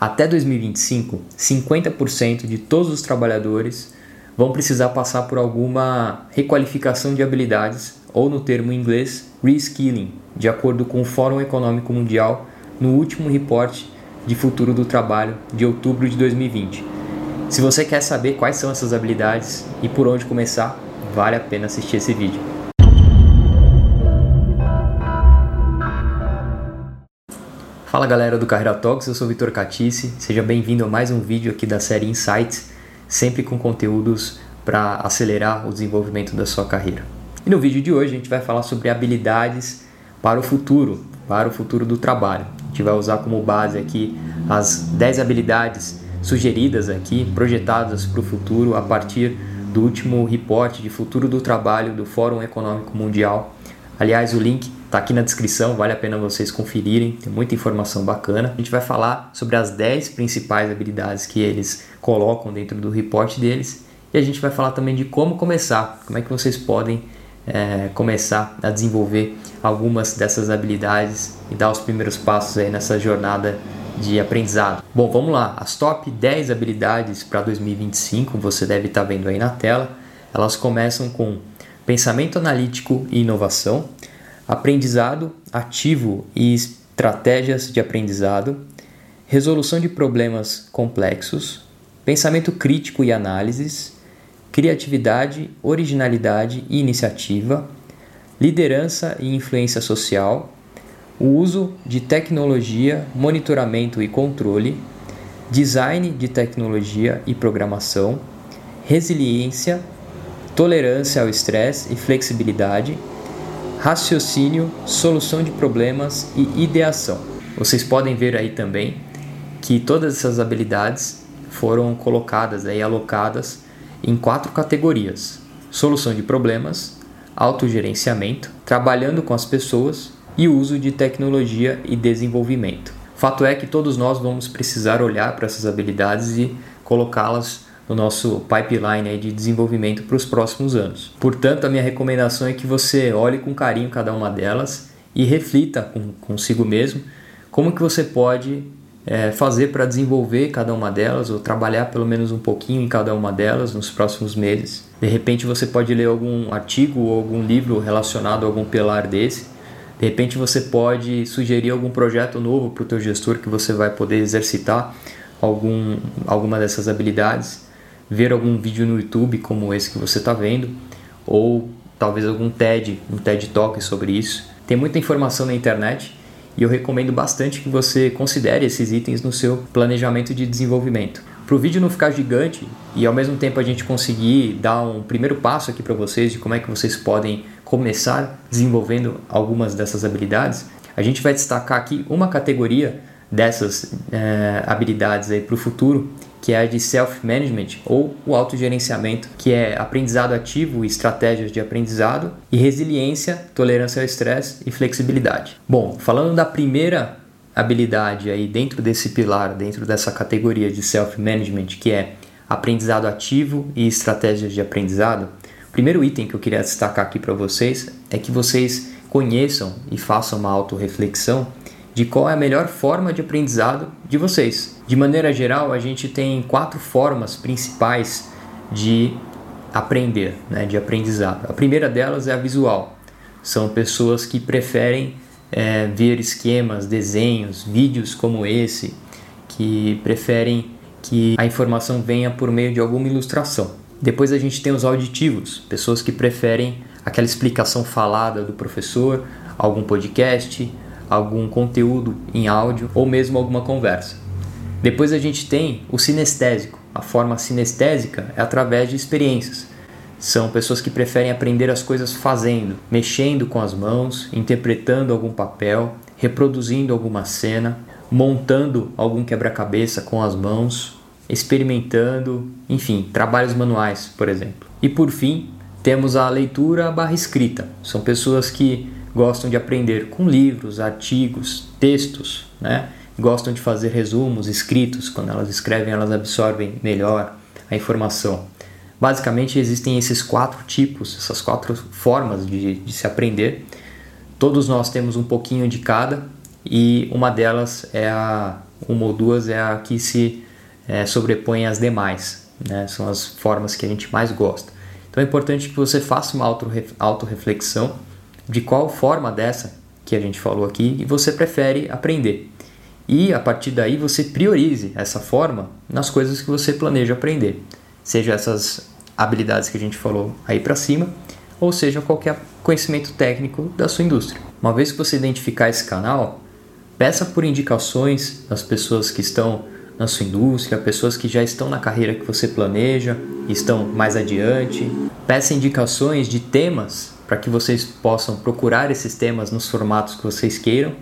Até 2025, 50% de todos os trabalhadores vão precisar passar por alguma requalificação de habilidades, ou no termo em inglês, reskilling, de acordo com o Fórum Econômico Mundial no último reporte de futuro do trabalho de outubro de 2020. Se você quer saber quais são essas habilidades e por onde começar, vale a pena assistir esse vídeo. Fala galera do Carreira Talks, eu sou Vitor Catice, seja bem-vindo a mais um vídeo aqui da série Insights sempre com conteúdos para acelerar o desenvolvimento da sua carreira. E no vídeo de hoje a gente vai falar sobre habilidades para o futuro, para o futuro do trabalho. A gente vai usar como base aqui as 10 habilidades sugeridas aqui, projetadas para o futuro a partir do último reporte de futuro do trabalho do Fórum Econômico Mundial. Aliás, o link está aqui na descrição, vale a pena vocês conferirem, tem muita informação bacana. A gente vai falar sobre as 10 principais habilidades que eles colocam dentro do reporte deles e a gente vai falar também de como começar, como é que vocês podem é, começar a desenvolver algumas dessas habilidades e dar os primeiros passos aí nessa jornada de aprendizado. Bom, vamos lá. As top 10 habilidades para 2025, você deve estar tá vendo aí na tela. Elas começam com pensamento analítico e inovação, aprendizado ativo e estratégias de aprendizado, resolução de problemas complexos, pensamento crítico e análises, criatividade, originalidade e iniciativa, liderança e influência social, o uso de tecnologia, monitoramento e controle, design de tecnologia e programação, resiliência, tolerância ao estresse e flexibilidade, raciocínio, solução de problemas e ideação. Vocês podem ver aí também que todas essas habilidades foram colocadas aí alocadas em quatro categorias: solução de problemas, autogerenciamento, trabalhando com as pessoas e uso de tecnologia e desenvolvimento. Fato é que todos nós vamos precisar olhar para essas habilidades e colocá-las no nosso pipeline de desenvolvimento para os próximos anos. Portanto, a minha recomendação é que você olhe com carinho cada uma delas e reflita com, consigo mesmo como que você pode é, fazer para desenvolver cada uma delas ou trabalhar pelo menos um pouquinho em cada uma delas nos próximos meses. De repente você pode ler algum artigo ou algum livro relacionado a algum pilar desse. De repente você pode sugerir algum projeto novo para o teu gestor que você vai poder exercitar algum, alguma dessas habilidades. Ver algum vídeo no YouTube como esse que você está vendo ou talvez algum TED, um TED Talk sobre isso. Tem muita informação na internet e eu recomendo bastante que você considere esses itens no seu planejamento de desenvolvimento. Para o vídeo não ficar gigante e ao mesmo tempo a gente conseguir dar um primeiro passo aqui para vocês de como é que vocês podem começar desenvolvendo algumas dessas habilidades, a gente vai destacar aqui uma categoria dessas é, habilidades para o futuro que é a de self-management ou o autogerenciamento, que é aprendizado ativo e estratégias de aprendizado, e resiliência, tolerância ao estresse e flexibilidade. Bom, falando da primeira habilidade aí dentro desse pilar, dentro dessa categoria de self-management, que é aprendizado ativo e estratégias de aprendizado, o primeiro item que eu queria destacar aqui para vocês é que vocês conheçam e façam uma autorreflexão de qual é a melhor forma de aprendizado de vocês. De maneira geral, a gente tem quatro formas principais de aprender, né, de aprendizado. A primeira delas é a visual. São pessoas que preferem é, ver esquemas, desenhos, vídeos como esse, que preferem que a informação venha por meio de alguma ilustração. Depois a gente tem os auditivos, pessoas que preferem aquela explicação falada do professor, algum podcast, algum conteúdo em áudio ou mesmo alguma conversa. Depois a gente tem o sinestésico. A forma sinestésica é através de experiências. São pessoas que preferem aprender as coisas fazendo, mexendo com as mãos, interpretando algum papel, reproduzindo alguma cena, montando algum quebra-cabeça com as mãos, experimentando, enfim, trabalhos manuais, por exemplo. E por fim, temos a leitura barra escrita. São pessoas que gostam de aprender com livros, artigos, textos, né? Gostam de fazer resumos escritos, quando elas escrevem, elas absorvem melhor a informação. Basicamente, existem esses quatro tipos, essas quatro formas de, de se aprender. Todos nós temos um pouquinho de cada e uma delas é a uma ou duas é a que se é, sobrepõe às demais, né? são as formas que a gente mais gosta. Então é importante que você faça uma autorreflexão de qual forma dessa que a gente falou aqui você prefere aprender. E a partir daí você priorize essa forma nas coisas que você planeja aprender, seja essas habilidades que a gente falou aí para cima, ou seja qualquer conhecimento técnico da sua indústria. Uma vez que você identificar esse canal, peça por indicações das pessoas que estão na sua indústria, pessoas que já estão na carreira que você planeja, estão mais adiante. Peça indicações de temas para que vocês possam procurar esses temas nos formatos que vocês queiram,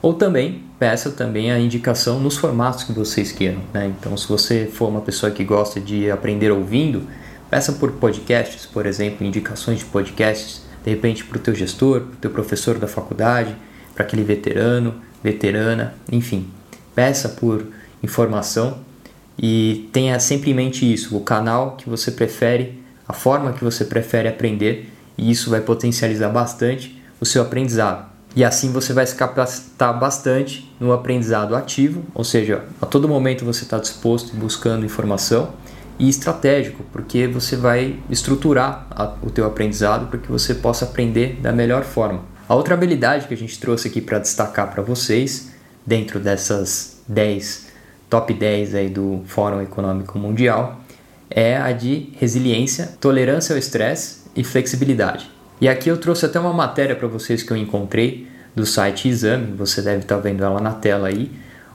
ou também peça também a indicação nos formatos que vocês queiram. Né? Então, se você for uma pessoa que gosta de aprender ouvindo, peça por podcasts, por exemplo, indicações de podcasts, de repente para o teu gestor, para o teu professor da faculdade, para aquele veterano, veterana, enfim, peça por informação e tenha sempre em mente isso, o canal que você prefere, a forma que você prefere aprender e isso vai potencializar bastante o seu aprendizado. E assim você vai se capacitar bastante no aprendizado ativo, ou seja, a todo momento você está disposto buscando informação e estratégico, porque você vai estruturar a, o teu aprendizado para que você possa aprender da melhor forma. A outra habilidade que a gente trouxe aqui para destacar para vocês, dentro dessas 10, top 10 aí do Fórum Econômico Mundial, é a de resiliência, tolerância ao estresse e flexibilidade. E aqui eu trouxe até uma matéria para vocês que eu encontrei do site Exame, você deve estar tá vendo ela na tela aí,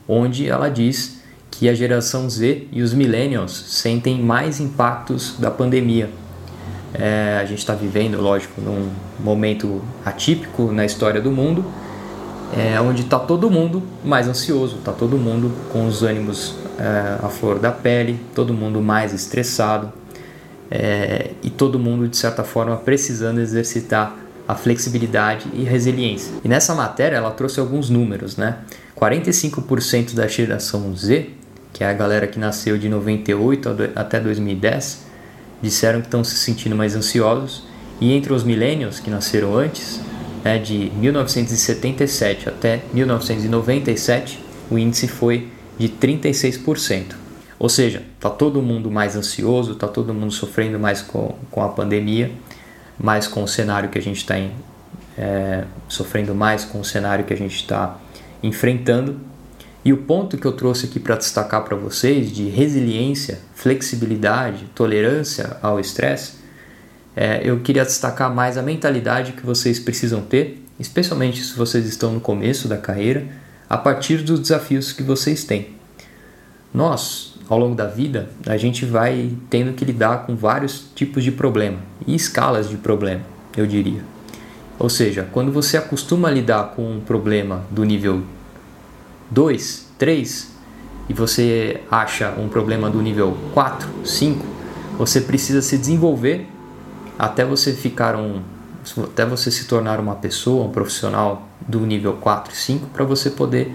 onde ela diz que a geração Z e os millennials sentem mais impactos da pandemia. É, a gente está vivendo, lógico, num momento atípico na história do mundo, é, onde está todo mundo mais ansioso, está todo mundo com os ânimos é, à flor da pele, todo mundo mais estressado, é, e todo mundo, de certa forma, precisando exercitar a flexibilidade e resiliência. E nessa matéria ela trouxe alguns números, né? 45% da geração Z, que é a galera que nasceu de 98 até 2010, disseram que estão se sentindo mais ansiosos, e entre os millennials que nasceram antes, né, de 1977 até 1997, o índice foi de 36%. Ou seja, está todo mundo mais ansioso, está todo mundo sofrendo mais com, com a pandemia, mais com o cenário que a gente está é, sofrendo mais com o cenário que a gente está enfrentando. E o ponto que eu trouxe aqui para destacar para vocês de resiliência, flexibilidade, tolerância ao estresse, é, eu queria destacar mais a mentalidade que vocês precisam ter, especialmente se vocês estão no começo da carreira, a partir dos desafios que vocês têm. Nós, ao longo da vida, a gente vai tendo que lidar com vários tipos de problema e escalas de problema, eu diria. Ou seja, quando você acostuma a lidar com um problema do nível 2, 3 e você acha um problema do nível 4, 5, você precisa se desenvolver até você ficar um até você se tornar uma pessoa, um profissional do nível 4, 5 para você poder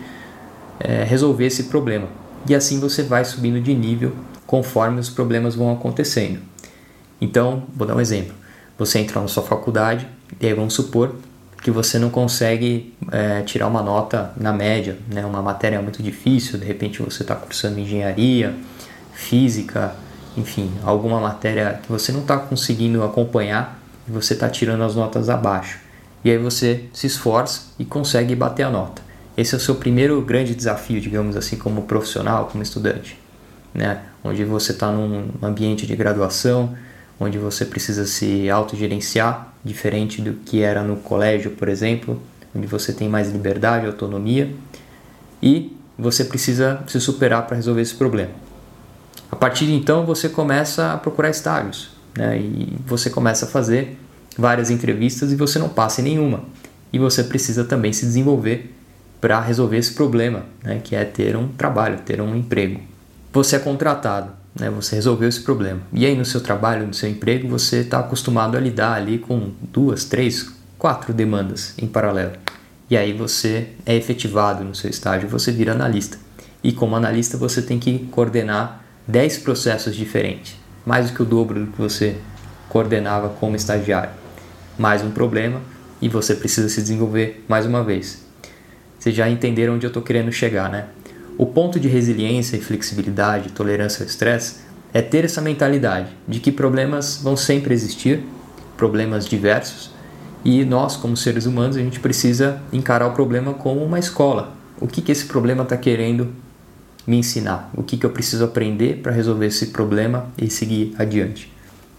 é, resolver esse problema e assim você vai subindo de nível conforme os problemas vão acontecendo. Então, vou dar um exemplo. Você entra na sua faculdade e aí vamos supor que você não consegue é, tirar uma nota na média, né? uma matéria muito difícil, de repente você está cursando engenharia, física, enfim, alguma matéria que você não está conseguindo acompanhar e você está tirando as notas abaixo. E aí você se esforça e consegue bater a nota. Esse é o seu primeiro grande desafio, digamos assim, como profissional, como estudante, né? Onde você está num ambiente de graduação, onde você precisa se autogerenciar, diferente do que era no colégio, por exemplo, onde você tem mais liberdade, autonomia, e você precisa se superar para resolver esse problema. A partir de então, você começa a procurar estágios, né? E você começa a fazer várias entrevistas e você não passa em nenhuma. E você precisa também se desenvolver para resolver esse problema, né, que é ter um trabalho, ter um emprego. Você é contratado, né, você resolveu esse problema. E aí no seu trabalho, no seu emprego, você está acostumado a lidar ali com duas, três, quatro demandas em paralelo. E aí você é efetivado no seu estágio, você vira analista. E como analista você tem que coordenar 10 processos diferentes, mais do que o dobro do que você coordenava como estagiário. Mais um problema e você precisa se desenvolver mais uma vez. Vocês já entenderam onde eu estou querendo chegar, né? O ponto de resiliência e flexibilidade, tolerância ao estresse, é ter essa mentalidade de que problemas vão sempre existir, problemas diversos, e nós, como seres humanos, a gente precisa encarar o problema como uma escola. O que, que esse problema está querendo me ensinar? O que, que eu preciso aprender para resolver esse problema e seguir adiante?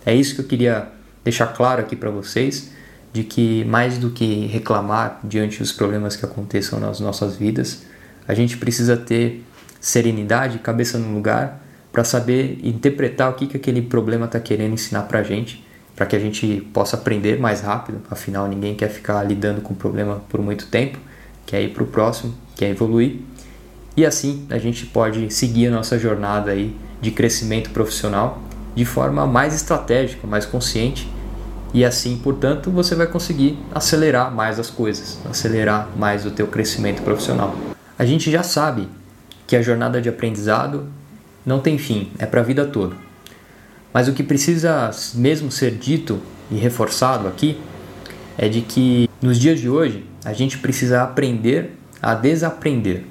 É isso que eu queria deixar claro aqui para vocês, de que mais do que reclamar diante dos problemas que aconteçam nas nossas vidas, a gente precisa ter serenidade, cabeça no lugar, para saber interpretar o que, que aquele problema está querendo ensinar para a gente, para que a gente possa aprender mais rápido. Afinal, ninguém quer ficar lidando com o problema por muito tempo, quer ir para o próximo, quer evoluir. E assim a gente pode seguir a nossa jornada aí de crescimento profissional de forma mais estratégica, mais consciente e assim, portanto, você vai conseguir acelerar mais as coisas, acelerar mais o teu crescimento profissional. A gente já sabe que a jornada de aprendizado não tem fim, é para a vida toda. Mas o que precisa mesmo ser dito e reforçado aqui é de que nos dias de hoje a gente precisa aprender a desaprender,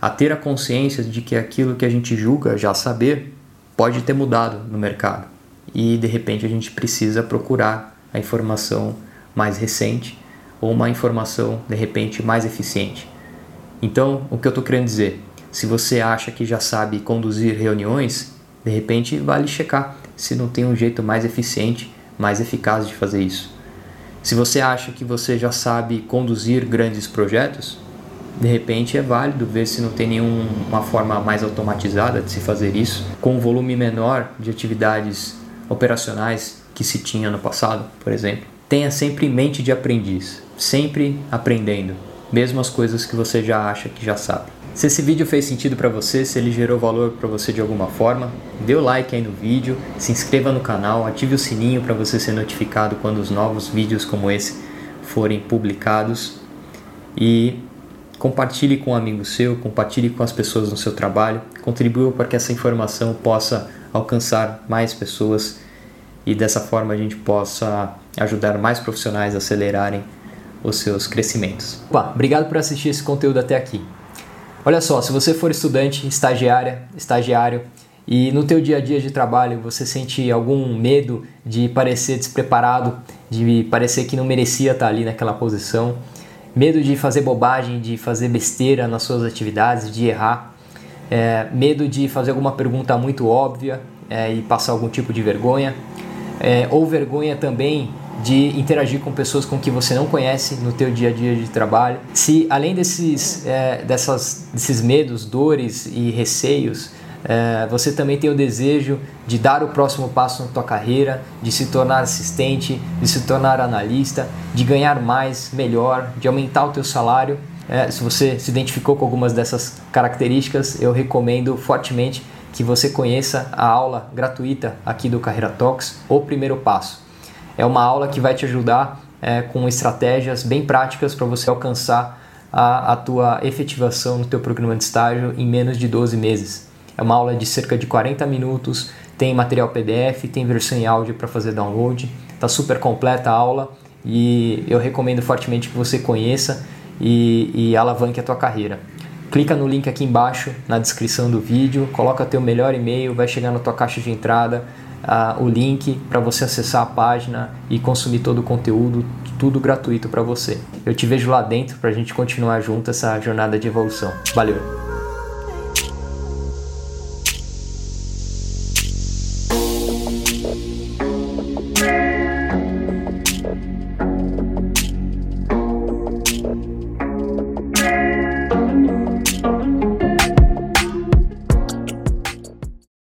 a ter a consciência de que aquilo que a gente julga já saber pode ter mudado no mercado e de repente a gente precisa procurar a informação mais recente ou uma informação de repente mais eficiente. Então, o que eu estou querendo dizer? Se você acha que já sabe conduzir reuniões, de repente vale checar se não tem um jeito mais eficiente, mais eficaz de fazer isso. Se você acha que você já sabe conduzir grandes projetos, de repente é válido ver se não tem nenhuma forma mais automatizada de se fazer isso, com um volume menor de atividades operacionais que se tinha no passado, por exemplo. Tenha sempre em mente de aprendiz, sempre aprendendo mesmo as coisas que você já acha que já sabe. Se esse vídeo fez sentido para você, se ele gerou valor para você de alguma forma, dê o like aí no vídeo, se inscreva no canal, ative o sininho para você ser notificado quando os novos vídeos como esse forem publicados e compartilhe com um amigo seu, compartilhe com as pessoas no seu trabalho, contribua para que essa informação possa alcançar mais pessoas e dessa forma a gente possa ajudar mais profissionais a acelerarem os seus crescimentos. Opa, obrigado por assistir esse conteúdo até aqui. Olha só, se você for estudante, estagiária, estagiário e no teu dia a dia de trabalho você sente algum medo de parecer despreparado, de parecer que não merecia estar ali naquela posição, medo de fazer bobagem, de fazer besteira nas suas atividades, de errar, é, medo de fazer alguma pergunta muito óbvia é, e passar algum tipo de vergonha, é, ou vergonha também de interagir com pessoas com que você não conhece no teu dia a dia de trabalho. Se além desses, é, dessas, desses medos, dores e receios, é, você também tem o desejo de dar o próximo passo na tua carreira, de se tornar assistente, de se tornar analista, de ganhar mais, melhor, de aumentar o teu salário. É, se você se identificou com algumas dessas características, eu recomendo fortemente que você conheça a aula gratuita aqui do Carreira Talks, o primeiro passo. É uma aula que vai te ajudar é, com estratégias bem práticas para você alcançar a, a tua efetivação no teu programa de estágio em menos de 12 meses. É uma aula de cerca de 40 minutos, tem material PDF, tem versão em áudio para fazer download. Está super completa a aula e eu recomendo fortemente que você conheça e, e alavanque a tua carreira. Clica no link aqui embaixo na descrição do vídeo, coloca teu melhor e-mail, vai chegar na tua caixa de entrada uh, o link para você acessar a página e consumir todo o conteúdo, tudo gratuito para você. Eu te vejo lá dentro para a gente continuar junto essa jornada de evolução. Valeu!